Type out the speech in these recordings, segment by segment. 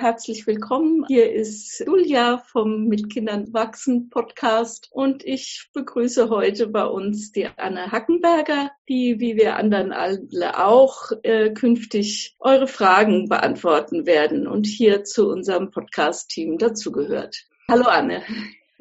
Herzlich willkommen. Hier ist Julia vom Mit Kindern wachsen Podcast und ich begrüße heute bei uns die Anne Hackenberger, die wie wir anderen alle auch äh, künftig eure Fragen beantworten werden und hier zu unserem Podcast-Team dazugehört. Hallo Anne.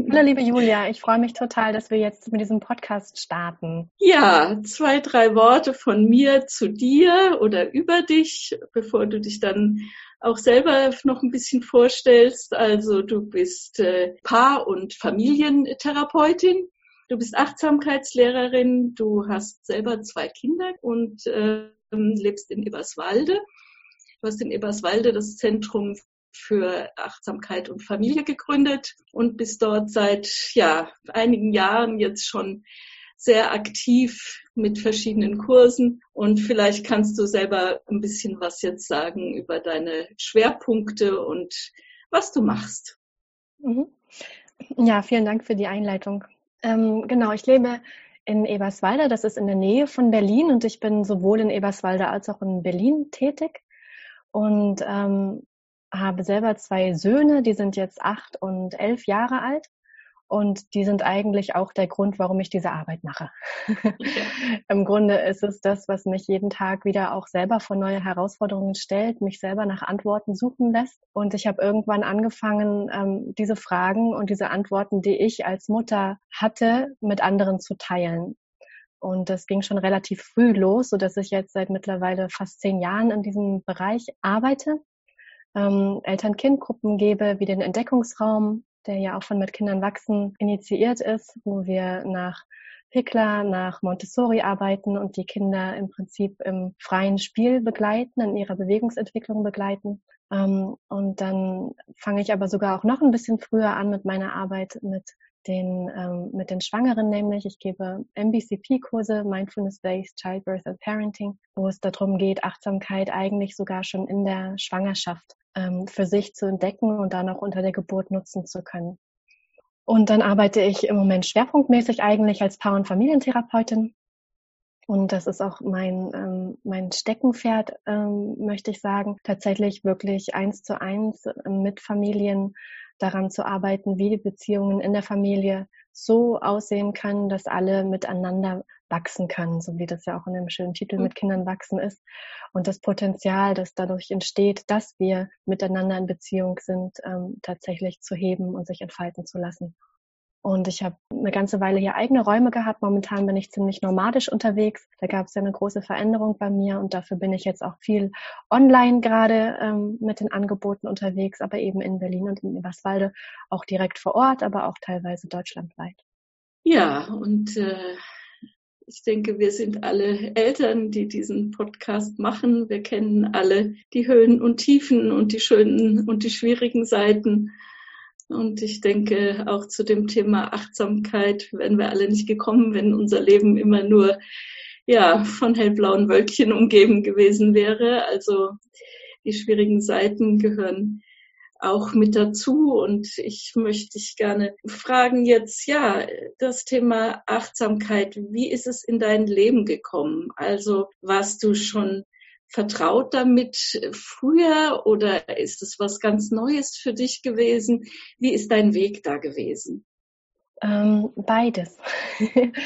Hallo liebe Julia, ich freue mich total, dass wir jetzt mit diesem Podcast starten. Ja, zwei, drei Worte von mir zu dir oder über dich, bevor du dich dann auch selber noch ein bisschen vorstellst. Also du bist äh, Paar- und Familientherapeutin. Du bist Achtsamkeitslehrerin, du hast selber zwei Kinder und äh, lebst in Eberswalde. Du hast in Eberswalde das Zentrum für Achtsamkeit und Familie gegründet und bist dort seit ja, einigen Jahren jetzt schon sehr aktiv mit verschiedenen Kursen und vielleicht kannst du selber ein bisschen was jetzt sagen über deine Schwerpunkte und was du machst. Mhm. Ja, vielen Dank für die Einleitung. Ähm, genau, ich lebe in Eberswalde, das ist in der Nähe von Berlin und ich bin sowohl in Eberswalde als auch in Berlin tätig und ähm, habe selber zwei Söhne, die sind jetzt acht und elf Jahre alt und die sind eigentlich auch der Grund, warum ich diese Arbeit mache. Im Grunde ist es das, was mich jeden Tag wieder auch selber vor neue Herausforderungen stellt, mich selber nach Antworten suchen lässt. Und ich habe irgendwann angefangen, ähm, diese Fragen und diese Antworten, die ich als Mutter hatte, mit anderen zu teilen. Und das ging schon relativ früh los, so dass ich jetzt seit mittlerweile fast zehn Jahren in diesem Bereich arbeite. Ähm, Eltern-Kind-Gruppen gebe, wie den Entdeckungsraum, der ja auch von Mit Kindern wachsen initiiert ist, wo wir nach Pickler, nach Montessori arbeiten und die Kinder im Prinzip im freien Spiel begleiten, in ihrer Bewegungsentwicklung begleiten. Ähm, und dann fange ich aber sogar auch noch ein bisschen früher an mit meiner Arbeit mit den, ähm, mit den Schwangeren nämlich. Ich gebe MBCP-Kurse, Mindfulness-Based Childbirth and Parenting, wo es darum geht, Achtsamkeit eigentlich sogar schon in der Schwangerschaft ähm, für sich zu entdecken und dann auch unter der Geburt nutzen zu können. Und dann arbeite ich im Moment schwerpunktmäßig eigentlich als Paar- und Familientherapeutin. Und das ist auch mein, ähm, mein Steckenpferd, ähm, möchte ich sagen. Tatsächlich wirklich eins zu eins mit Familien daran zu arbeiten, wie die Beziehungen in der Familie so aussehen können, dass alle miteinander wachsen können, so wie das ja auch in dem schönen Titel mhm. mit Kindern wachsen ist. Und das Potenzial, das dadurch entsteht, dass wir miteinander in Beziehung sind, ähm, tatsächlich zu heben und sich entfalten zu lassen. Und ich habe eine ganze Weile hier eigene Räume gehabt. Momentan bin ich ziemlich nomadisch unterwegs. Da gab es ja eine große Veränderung bei mir und dafür bin ich jetzt auch viel online gerade ähm, mit den Angeboten unterwegs, aber eben in Berlin und in Eberswalde auch direkt vor Ort, aber auch teilweise deutschlandweit. Ja, und äh, ich denke, wir sind alle Eltern, die diesen Podcast machen. Wir kennen alle die Höhen und Tiefen und die schönen und die schwierigen Seiten. Und ich denke, auch zu dem Thema Achtsamkeit wären wir alle nicht gekommen, wenn unser Leben immer nur ja, von hellblauen Wölkchen umgeben gewesen wäre. Also die schwierigen Seiten gehören auch mit dazu. Und ich möchte dich gerne fragen jetzt, ja, das Thema Achtsamkeit, wie ist es in dein Leben gekommen? Also warst du schon vertraut damit früher oder ist es was ganz Neues für dich gewesen? Wie ist dein Weg da gewesen? Ähm, beides.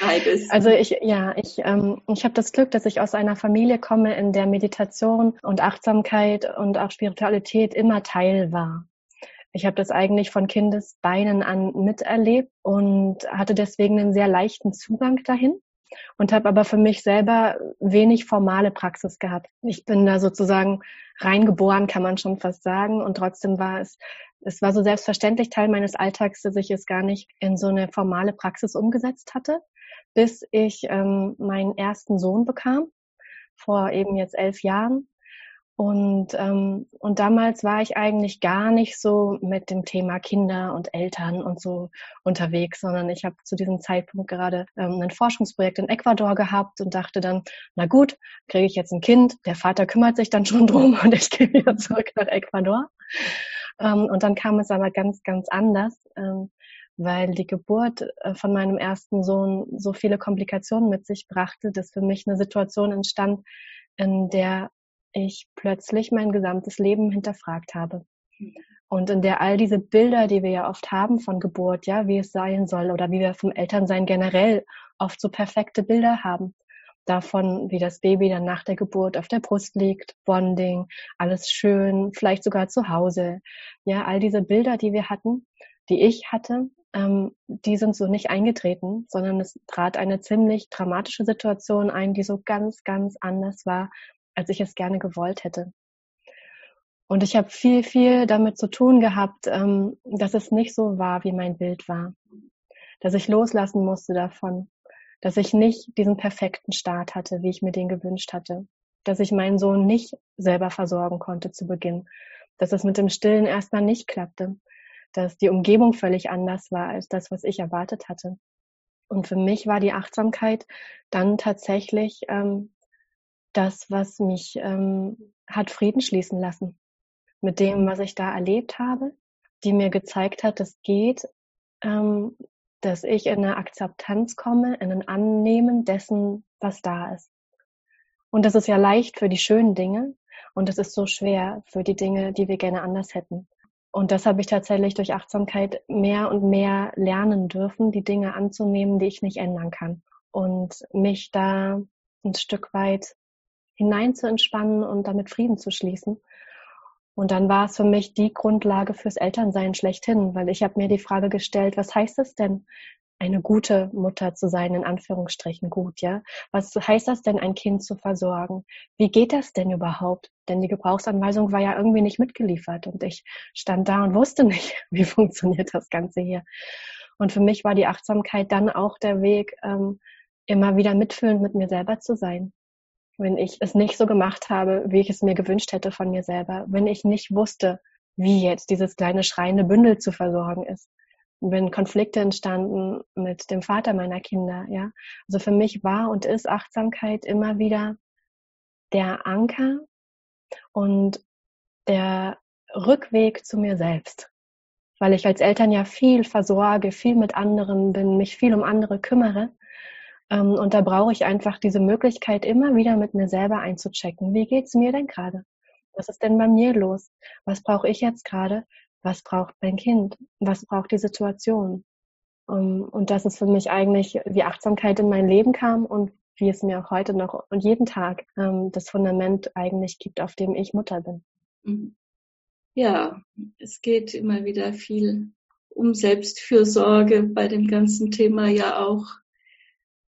Beides. Also ich, ja, ich, ähm, ich habe das Glück, dass ich aus einer Familie komme, in der Meditation und Achtsamkeit und auch Spiritualität immer Teil war. Ich habe das eigentlich von Kindesbeinen an miterlebt und hatte deswegen einen sehr leichten Zugang dahin und habe aber für mich selber wenig formale Praxis gehabt. Ich bin da sozusagen reingeboren, kann man schon fast sagen. Und trotzdem war es, es war so selbstverständlich Teil meines Alltags, dass ich es gar nicht in so eine formale Praxis umgesetzt hatte, bis ich ähm, meinen ersten Sohn bekam, vor eben jetzt elf Jahren. Und, ähm, und damals war ich eigentlich gar nicht so mit dem Thema Kinder und Eltern und so unterwegs, sondern ich habe zu diesem Zeitpunkt gerade ähm, ein Forschungsprojekt in Ecuador gehabt und dachte dann, na gut, kriege ich jetzt ein Kind, der Vater kümmert sich dann schon drum und ich gehe wieder zurück nach Ecuador. Ähm, und dann kam es aber ganz, ganz anders. Ähm, weil die Geburt äh, von meinem ersten Sohn so viele Komplikationen mit sich brachte, dass für mich eine Situation entstand, in der ich plötzlich mein gesamtes Leben hinterfragt habe. Und in der all diese Bilder, die wir ja oft haben von Geburt, ja, wie es sein soll oder wie wir vom Elternsein generell oft so perfekte Bilder haben. Davon, wie das Baby dann nach der Geburt auf der Brust liegt, Bonding, alles schön, vielleicht sogar zu Hause. Ja, all diese Bilder, die wir hatten, die ich hatte, ähm, die sind so nicht eingetreten, sondern es trat eine ziemlich dramatische Situation ein, die so ganz, ganz anders war, als ich es gerne gewollt hätte. Und ich habe viel, viel damit zu tun gehabt, ähm, dass es nicht so war, wie mein Bild war. Dass ich loslassen musste davon. Dass ich nicht diesen perfekten Start hatte, wie ich mir den gewünscht hatte. Dass ich meinen Sohn nicht selber versorgen konnte zu Beginn. Dass es mit dem Stillen erstmal nicht klappte dass die Umgebung völlig anders war als das, was ich erwartet hatte. Und für mich war die Achtsamkeit dann tatsächlich ähm, das, was mich ähm, hat Frieden schließen lassen mit dem, was ich da erlebt habe, die mir gezeigt hat, es geht, ähm, dass ich in eine Akzeptanz komme, in ein Annehmen dessen, was da ist. Und das ist ja leicht für die schönen Dinge und es ist so schwer für die Dinge, die wir gerne anders hätten. Und das habe ich tatsächlich durch Achtsamkeit mehr und mehr lernen dürfen, die Dinge anzunehmen, die ich nicht ändern kann. Und mich da ein Stück weit hinein zu entspannen und damit Frieden zu schließen. Und dann war es für mich die Grundlage fürs Elternsein schlechthin, weil ich habe mir die Frage gestellt, was heißt es denn, eine gute Mutter zu sein, in Anführungsstrichen gut, ja. Was heißt das denn, ein Kind zu versorgen? Wie geht das denn überhaupt? Denn die Gebrauchsanweisung war ja irgendwie nicht mitgeliefert und ich stand da und wusste nicht, wie funktioniert das Ganze hier. Und für mich war die Achtsamkeit dann auch der Weg, ähm, immer wieder mitfühlend mit mir selber zu sein. Wenn ich es nicht so gemacht habe, wie ich es mir gewünscht hätte von mir selber, wenn ich nicht wusste, wie jetzt dieses kleine schreiende Bündel zu versorgen ist wenn Konflikte entstanden mit dem Vater meiner Kinder, ja. Also für mich war und ist Achtsamkeit immer wieder der Anker und der Rückweg zu mir selbst. Weil ich als Eltern ja viel versorge, viel mit anderen bin, mich viel um andere kümmere. Ähm, und da brauche ich einfach diese Möglichkeit, immer wieder mit mir selber einzuchecken. Wie geht's mir denn gerade? Was ist denn bei mir los? Was brauche ich jetzt gerade? was braucht mein Kind, was braucht die Situation. Und das ist für mich eigentlich, wie Achtsamkeit in mein Leben kam und wie es mir auch heute noch und jeden Tag ähm, das Fundament eigentlich gibt, auf dem ich Mutter bin. Mhm. Ja, es geht immer wieder viel um Selbstfürsorge bei dem ganzen Thema ja auch.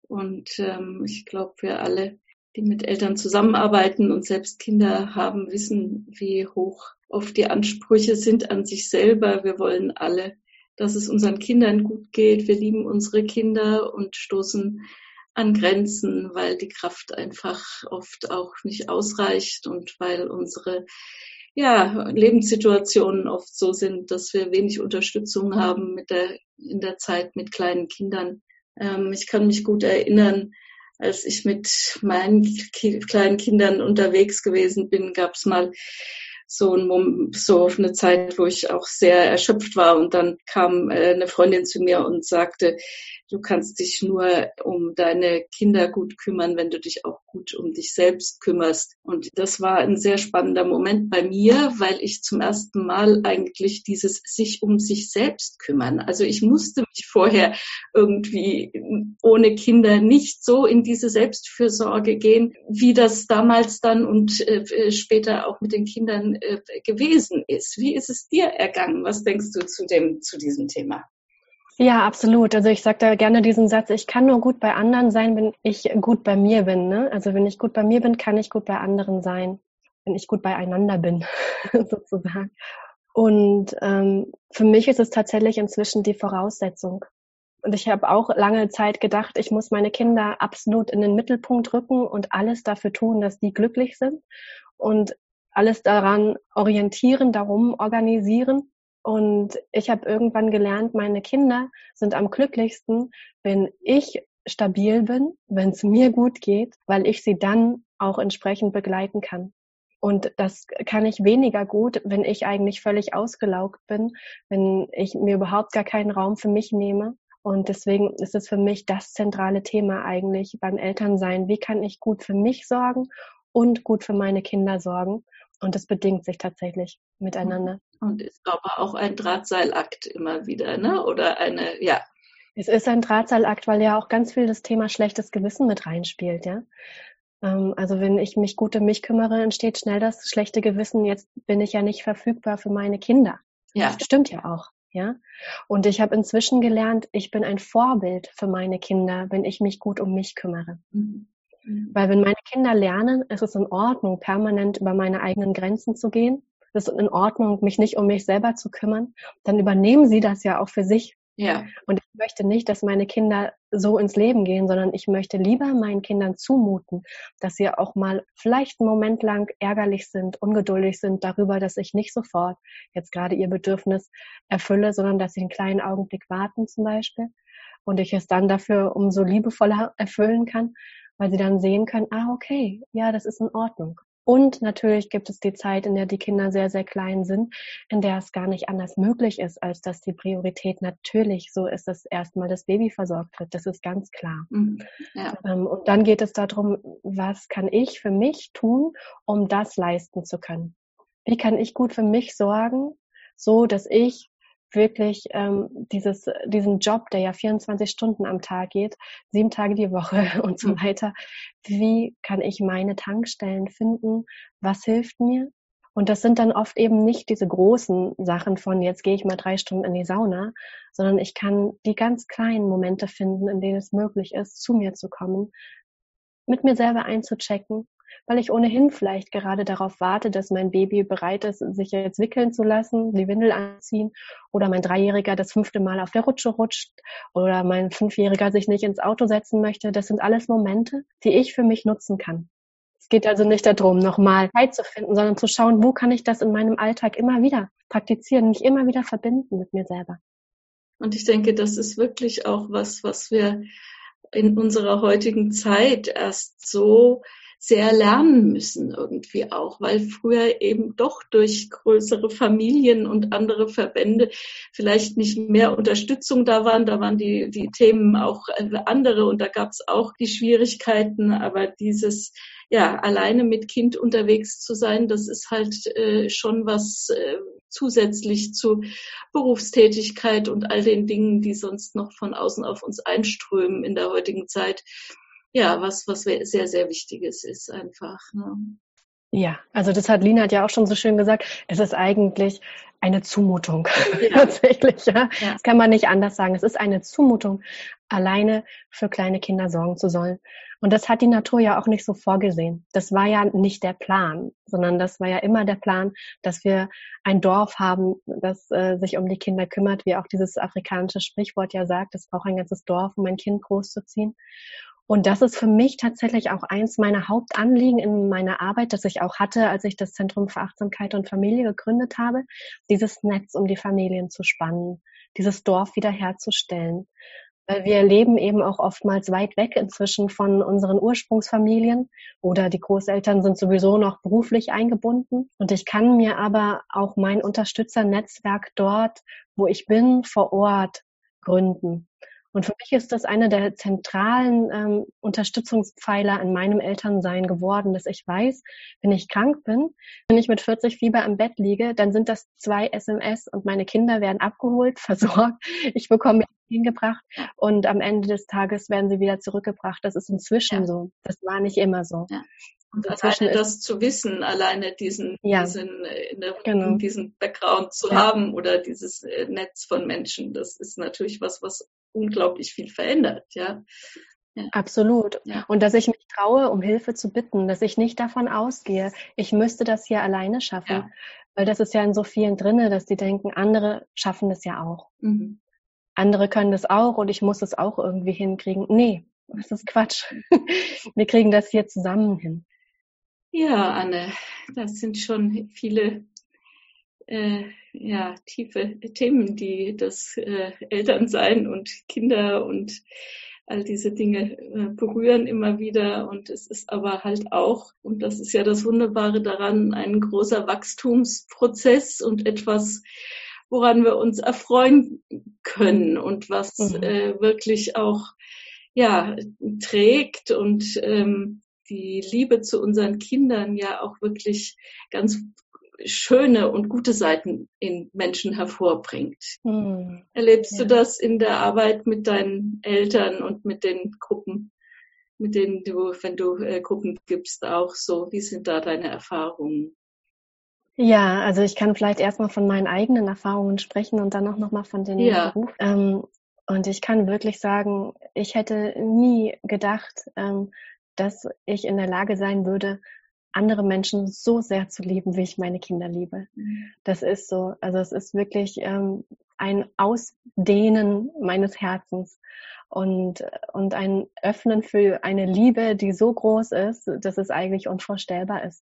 Und ähm, ich glaube, wir alle, die mit Eltern zusammenarbeiten und selbst Kinder haben, wissen, wie hoch oft die Ansprüche sind an sich selber. Wir wollen alle, dass es unseren Kindern gut geht. Wir lieben unsere Kinder und stoßen an Grenzen, weil die Kraft einfach oft auch nicht ausreicht und weil unsere ja, Lebenssituationen oft so sind, dass wir wenig Unterstützung haben mit der, in der Zeit mit kleinen Kindern. Ähm, ich kann mich gut erinnern, als ich mit meinen kleinen Kindern unterwegs gewesen bin, gab es mal so, ein, so eine Zeit, wo ich auch sehr erschöpft war. Und dann kam äh, eine Freundin zu mir und sagte, du kannst dich nur um deine Kinder gut kümmern, wenn du dich auch gut um dich selbst kümmerst. Und das war ein sehr spannender Moment bei mir, weil ich zum ersten Mal eigentlich dieses sich um sich selbst kümmern. Also ich musste mich vorher irgendwie ohne Kinder nicht so in diese Selbstfürsorge gehen, wie das damals dann und äh, später auch mit den Kindern äh, gewesen ist. Wie ist es dir ergangen? Was denkst du zu dem, zu diesem Thema? Ja, absolut. Also ich sage da gerne diesen Satz, ich kann nur gut bei anderen sein, wenn ich gut bei mir bin. Ne? Also wenn ich gut bei mir bin, kann ich gut bei anderen sein, wenn ich gut beieinander bin, sozusagen. Und ähm, für mich ist es tatsächlich inzwischen die Voraussetzung. Und ich habe auch lange Zeit gedacht, ich muss meine Kinder absolut in den Mittelpunkt rücken und alles dafür tun, dass die glücklich sind und alles daran orientieren, darum organisieren. Und ich habe irgendwann gelernt, meine Kinder sind am glücklichsten, wenn ich stabil bin, wenn es mir gut geht, weil ich sie dann auch entsprechend begleiten kann. Und das kann ich weniger gut, wenn ich eigentlich völlig ausgelaugt bin, wenn ich mir überhaupt gar keinen Raum für mich nehme. Und deswegen ist es für mich das zentrale Thema eigentlich beim Elternsein. Wie kann ich gut für mich sorgen und gut für meine Kinder sorgen? Und das bedingt sich tatsächlich miteinander. Und ist aber auch ein Drahtseilakt immer wieder, ne? Oder eine, ja. Es ist ein Drahtseilakt, weil ja auch ganz viel das Thema schlechtes Gewissen mit reinspielt, ja. Ähm, also wenn ich mich gut um mich kümmere, entsteht schnell das schlechte Gewissen, jetzt bin ich ja nicht verfügbar für meine Kinder. Ja. Das stimmt ja auch. Ja, und ich habe inzwischen gelernt, ich bin ein Vorbild für meine Kinder, wenn ich mich gut um mich kümmere. Mhm. Mhm. Weil wenn meine Kinder lernen, ist es in Ordnung, permanent über meine eigenen Grenzen zu gehen. Es ist in Ordnung, mich nicht um mich selber zu kümmern. Dann übernehmen sie das ja auch für sich. Ja. Und ich möchte nicht, dass meine Kinder so ins Leben gehen, sondern ich möchte lieber meinen Kindern zumuten, dass sie auch mal vielleicht einen Moment lang ärgerlich sind, ungeduldig sind darüber, dass ich nicht sofort jetzt gerade ihr Bedürfnis erfülle, sondern dass sie einen kleinen Augenblick warten zum Beispiel und ich es dann dafür umso liebevoller erfüllen kann, weil sie dann sehen können, ah, okay, ja, das ist in Ordnung. Und natürlich gibt es die Zeit, in der die Kinder sehr, sehr klein sind, in der es gar nicht anders möglich ist, als dass die Priorität natürlich so ist, dass erstmal das Baby versorgt wird. Das ist ganz klar. Mhm. Ja. Ähm, und dann geht es darum, was kann ich für mich tun, um das leisten zu können? Wie kann ich gut für mich sorgen, so dass ich wirklich ähm, dieses, diesen Job, der ja 24 Stunden am Tag geht, sieben Tage die Woche und so mhm. weiter, wie kann ich meine Tankstellen finden? Was hilft mir? Und das sind dann oft eben nicht diese großen Sachen von, jetzt gehe ich mal drei Stunden in die Sauna, sondern ich kann die ganz kleinen Momente finden, in denen es möglich ist, zu mir zu kommen, mit mir selber einzuchecken, weil ich ohnehin vielleicht gerade darauf warte, dass mein Baby bereit ist, sich jetzt wickeln zu lassen, die Windel anziehen oder mein Dreijähriger das fünfte Mal auf der Rutsche rutscht oder mein Fünfjähriger sich nicht ins Auto setzen möchte. Das sind alles Momente, die ich für mich nutzen kann. Es geht also nicht darum, nochmal Zeit zu finden, sondern zu schauen, wo kann ich das in meinem Alltag immer wieder praktizieren, mich immer wieder verbinden mit mir selber. Und ich denke, das ist wirklich auch was, was wir in unserer heutigen Zeit erst so sehr lernen müssen irgendwie auch, weil früher eben doch durch größere Familien und andere Verbände vielleicht nicht mehr Unterstützung da waren. Da waren die, die Themen auch äh, andere und da gab es auch die Schwierigkeiten, aber dieses ja, alleine mit Kind unterwegs zu sein, das ist halt äh, schon was äh, zusätzlich zu Berufstätigkeit und all den Dingen, die sonst noch von außen auf uns einströmen in der heutigen Zeit ja, was, was sehr, sehr Wichtiges ist einfach. Ne? Ja, also das hat Lina ja auch schon so schön gesagt. Es ist eigentlich eine Zumutung. Ja. Tatsächlich, ja. ja. Das kann man nicht anders sagen. Es ist eine Zumutung, alleine für kleine Kinder sorgen zu sollen. Und das hat die Natur ja auch nicht so vorgesehen. Das war ja nicht der Plan, sondern das war ja immer der Plan, dass wir ein Dorf haben, das äh, sich um die Kinder kümmert, wie auch dieses afrikanische Sprichwort ja sagt, es braucht ein ganzes Dorf, um ein Kind großzuziehen. Und das ist für mich tatsächlich auch eins meiner Hauptanliegen in meiner Arbeit, das ich auch hatte, als ich das Zentrum für Achtsamkeit und Familie gegründet habe, dieses Netz um die Familien zu spannen, dieses Dorf wiederherzustellen. Weil wir leben eben auch oftmals weit weg inzwischen von unseren Ursprungsfamilien oder die Großeltern sind sowieso noch beruflich eingebunden. Und ich kann mir aber auch mein Unterstützernetzwerk dort, wo ich bin, vor Ort gründen. Und für mich ist das einer der zentralen ähm, Unterstützungspfeiler in meinem Elternsein geworden, dass ich weiß, wenn ich krank bin, wenn ich mit 40 Fieber im Bett liege, dann sind das zwei SMS und meine Kinder werden abgeholt, versorgt, ich bekomme hingebracht und am Ende des Tages werden sie wieder zurückgebracht. Das ist inzwischen ja. so. Das war nicht immer so. Ja. Und alleine das zu wissen, alleine diesen, ja. diesen, äh, der, genau. diesen Background zu ja. haben oder dieses äh, Netz von Menschen, das ist natürlich was, was unglaublich viel verändert, ja. ja. Absolut. Und dass ich mich traue, um Hilfe zu bitten, dass ich nicht davon ausgehe, ich müsste das hier alleine schaffen. Weil das ist ja in so vielen drinne, dass die denken, andere schaffen das ja auch. Mhm. Andere können das auch und ich muss es auch irgendwie hinkriegen. Nee, das ist Quatsch. Wir kriegen das hier zusammen hin. Ja, Anne, das sind schon viele äh, ja, tiefe Themen, die das äh, Elternsein und Kinder und all diese Dinge äh, berühren immer wieder. Und es ist aber halt auch, und das ist ja das Wunderbare daran, ein großer Wachstumsprozess und etwas, woran wir uns erfreuen können und was mhm. äh, wirklich auch ja trägt und ähm, die Liebe zu unseren Kindern ja auch wirklich ganz schöne und gute Seiten in Menschen hervorbringt. Hm. Erlebst ja. du das in der Arbeit mit deinen Eltern und mit den Gruppen, mit denen du, wenn du äh, Gruppen gibst, auch so? Wie sind da deine Erfahrungen? Ja, also ich kann vielleicht erstmal von meinen eigenen Erfahrungen sprechen und dann auch nochmal von den ja. Beruf. Ähm, und ich kann wirklich sagen, ich hätte nie gedacht, ähm, dass ich in der Lage sein würde, andere Menschen so sehr zu lieben, wie ich meine Kinder liebe. Mhm. Das ist so. Also es ist wirklich ähm, ein Ausdehnen meines Herzens und, und ein Öffnen für eine Liebe, die so groß ist, dass es eigentlich unvorstellbar ist.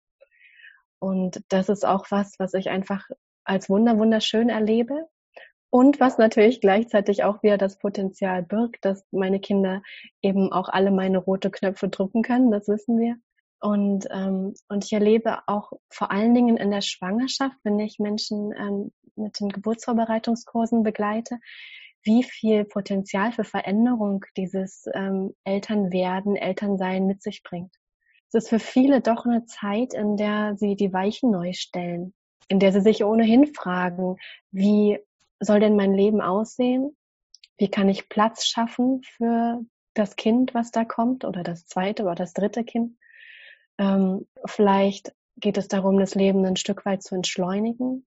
Und das ist auch was, was ich einfach als wunder wunderschön erlebe und was natürlich gleichzeitig auch wieder das Potenzial birgt, dass meine Kinder eben auch alle meine rote Knöpfe drücken können, das wissen wir. Und, ähm, und ich erlebe auch vor allen Dingen in der Schwangerschaft, wenn ich Menschen ähm, mit den Geburtsvorbereitungskursen begleite, wie viel Potenzial für Veränderung dieses ähm, Elternwerden, Elternsein mit sich bringt. Es ist für viele doch eine Zeit, in der sie die Weichen neu stellen, in der sie sich ohnehin fragen, wie soll denn mein Leben aussehen? Wie kann ich Platz schaffen für das Kind, was da kommt, oder das zweite oder das dritte Kind? Ähm, vielleicht geht es darum, das Leben ein Stück weit zu entschleunigen,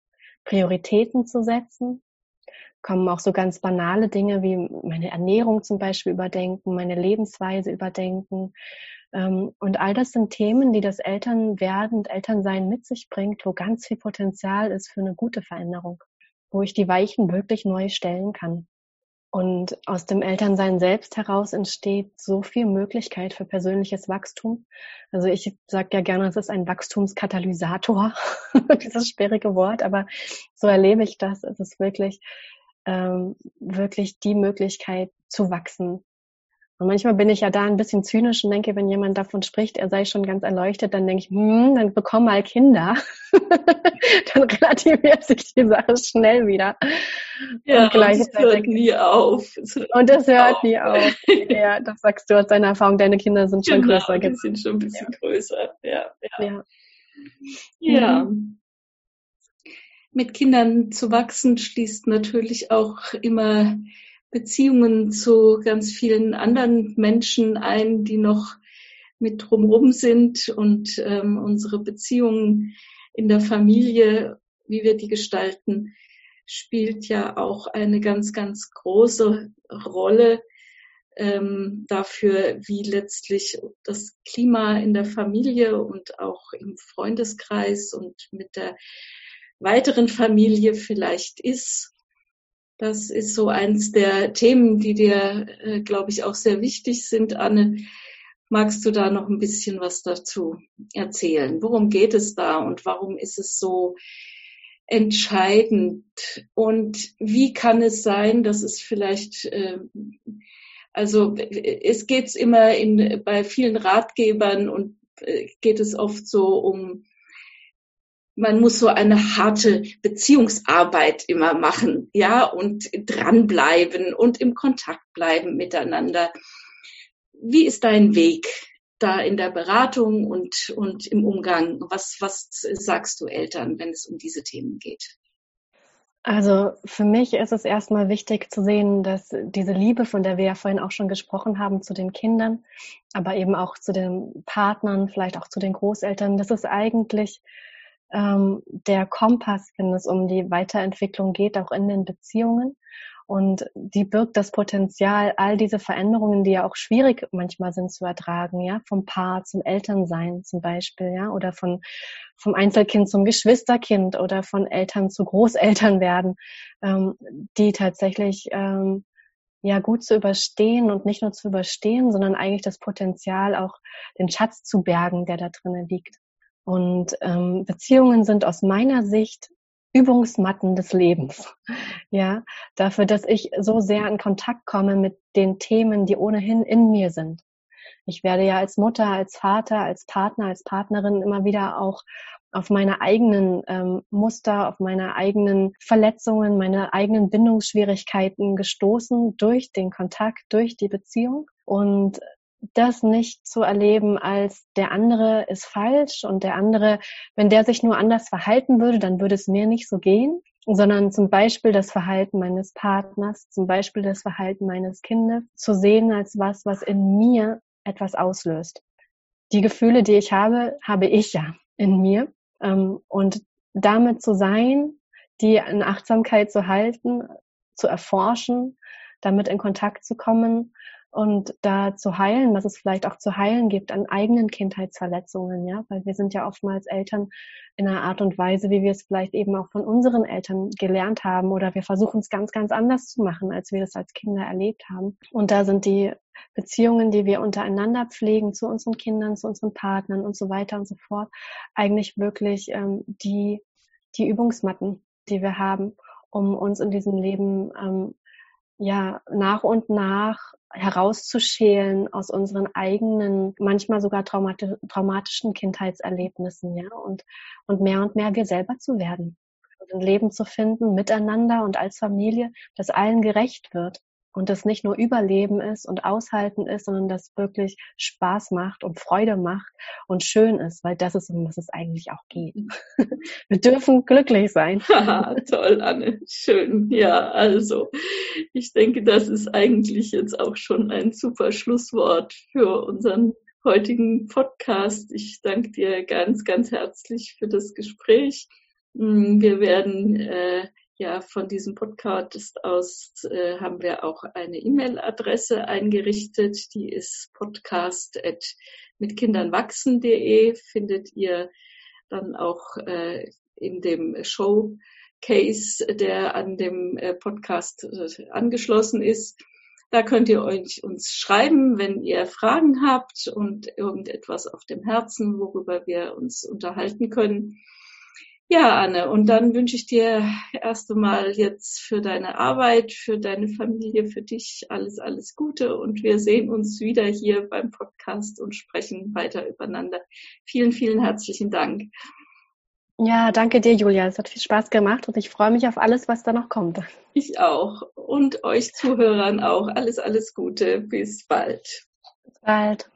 Prioritäten zu setzen. Kommen auch so ganz banale Dinge wie meine Ernährung zum Beispiel überdenken, meine Lebensweise überdenken. Ähm, und all das sind Themen, die das Elternwerden und Elternsein mit sich bringt, wo ganz viel Potenzial ist für eine gute Veränderung wo ich die Weichen wirklich neu stellen kann. Und aus dem Elternsein selbst heraus entsteht so viel Möglichkeit für persönliches Wachstum. Also ich sage ja gerne, es ist ein Wachstumskatalysator, dieses sperrige Wort, aber so erlebe ich das. Es ist wirklich, ähm, wirklich die Möglichkeit zu wachsen, und manchmal bin ich ja da ein bisschen zynisch und denke, wenn jemand davon spricht, er sei schon ganz erleuchtet, dann denke ich, hm, dann bekomm mal Kinder. dann relativiert sich die Sache schnell wieder. Ja, und, und das hört nie auf. Und das hört auf. nie auf. Ja, das sagst du aus deiner Erfahrung, deine Kinder sind schon genau, größer. Die sind schon ein bisschen ja. größer. Ja. Ja. ja. ja. Mhm. Mit Kindern zu wachsen schließt natürlich auch immer Beziehungen zu ganz vielen anderen Menschen ein, die noch mit drumherum sind und ähm, unsere Beziehungen in der Familie, wie wir die gestalten, spielt ja auch eine ganz, ganz große Rolle ähm, dafür, wie letztlich das Klima in der Familie und auch im Freundeskreis und mit der weiteren Familie vielleicht ist. Das ist so eins der Themen, die dir, äh, glaube ich, auch sehr wichtig sind, Anne. Magst du da noch ein bisschen was dazu erzählen? Worum geht es da und warum ist es so entscheidend? Und wie kann es sein, dass es vielleicht, äh, also es geht immer in, bei vielen Ratgebern und äh, geht es oft so um man muss so eine harte Beziehungsarbeit immer machen, ja, und dranbleiben und im Kontakt bleiben miteinander. Wie ist dein Weg da in der Beratung und, und im Umgang? Was, was sagst du Eltern, wenn es um diese Themen geht? Also für mich ist es erstmal wichtig zu sehen, dass diese Liebe, von der wir ja vorhin auch schon gesprochen haben, zu den Kindern, aber eben auch zu den Partnern, vielleicht auch zu den Großeltern, das ist eigentlich ähm, der Kompass, wenn es um die Weiterentwicklung geht, auch in den Beziehungen. Und die birgt das Potenzial, all diese Veränderungen, die ja auch schwierig manchmal sind zu ertragen, ja, vom Paar zum Elternsein zum Beispiel, ja, oder von, vom Einzelkind zum Geschwisterkind oder von Eltern zu Großeltern werden, ähm, die tatsächlich, ähm, ja, gut zu überstehen und nicht nur zu überstehen, sondern eigentlich das Potenzial auch den Schatz zu bergen, der da drinnen liegt. Und ähm, Beziehungen sind aus meiner Sicht Übungsmatten des Lebens. Ja, dafür, dass ich so sehr in Kontakt komme mit den Themen, die ohnehin in mir sind. Ich werde ja als Mutter, als Vater, als Partner, als Partnerin immer wieder auch auf meine eigenen ähm, Muster, auf meine eigenen Verletzungen, meine eigenen Bindungsschwierigkeiten gestoßen durch den Kontakt, durch die Beziehung. Und das nicht zu erleben als der andere ist falsch und der andere, wenn der sich nur anders verhalten würde, dann würde es mir nicht so gehen, sondern zum Beispiel das Verhalten meines Partners, zum Beispiel das Verhalten meines Kindes zu sehen als was, was in mir etwas auslöst. Die Gefühle, die ich habe, habe ich ja in mir. Ähm, und damit zu sein, die in Achtsamkeit zu halten, zu erforschen, damit in Kontakt zu kommen und da zu heilen, was es vielleicht auch zu heilen gibt an eigenen Kindheitsverletzungen, ja, weil wir sind ja oftmals Eltern in einer Art und Weise, wie wir es vielleicht eben auch von unseren Eltern gelernt haben oder wir versuchen es ganz, ganz anders zu machen, als wir das als Kinder erlebt haben. Und da sind die Beziehungen, die wir untereinander pflegen zu unseren Kindern, zu unseren Partnern und so weiter und so fort, eigentlich wirklich ähm, die, die Übungsmatten, die wir haben, um uns in diesem Leben ähm, ja nach und nach herauszuschälen aus unseren eigenen, manchmal sogar traumati traumatischen Kindheitserlebnissen, ja, und, und mehr und mehr wir selber zu werden. Und ein Leben zu finden, miteinander und als Familie, das allen gerecht wird und das nicht nur Überleben ist und Aushalten ist, sondern das wirklich Spaß macht und Freude macht und schön ist, weil das ist, um was es eigentlich auch geht. Wir dürfen glücklich sein. Toll, Anne. Schön. Ja, also ich denke, das ist eigentlich jetzt auch schon ein super Schlusswort für unseren heutigen Podcast. Ich danke dir ganz, ganz herzlich für das Gespräch. Mm, wir werden äh, ja, von diesem Podcast aus äh, haben wir auch eine E-Mail-Adresse eingerichtet. Die ist podcast.mitkindernwachsen.de. Findet ihr dann auch äh, in dem Showcase, der an dem äh, Podcast äh, angeschlossen ist. Da könnt ihr euch uns schreiben, wenn ihr Fragen habt und irgendetwas auf dem Herzen, worüber wir uns unterhalten können. Ja, Anne, und dann wünsche ich dir erst einmal jetzt für deine Arbeit, für deine Familie, für dich alles, alles Gute und wir sehen uns wieder hier beim Podcast und sprechen weiter übereinander. Vielen, vielen herzlichen Dank. Ja, danke dir, Julia. Es hat viel Spaß gemacht und ich freue mich auf alles, was da noch kommt. Ich auch. Und euch Zuhörern auch. Alles, alles Gute. Bis bald. Bis bald.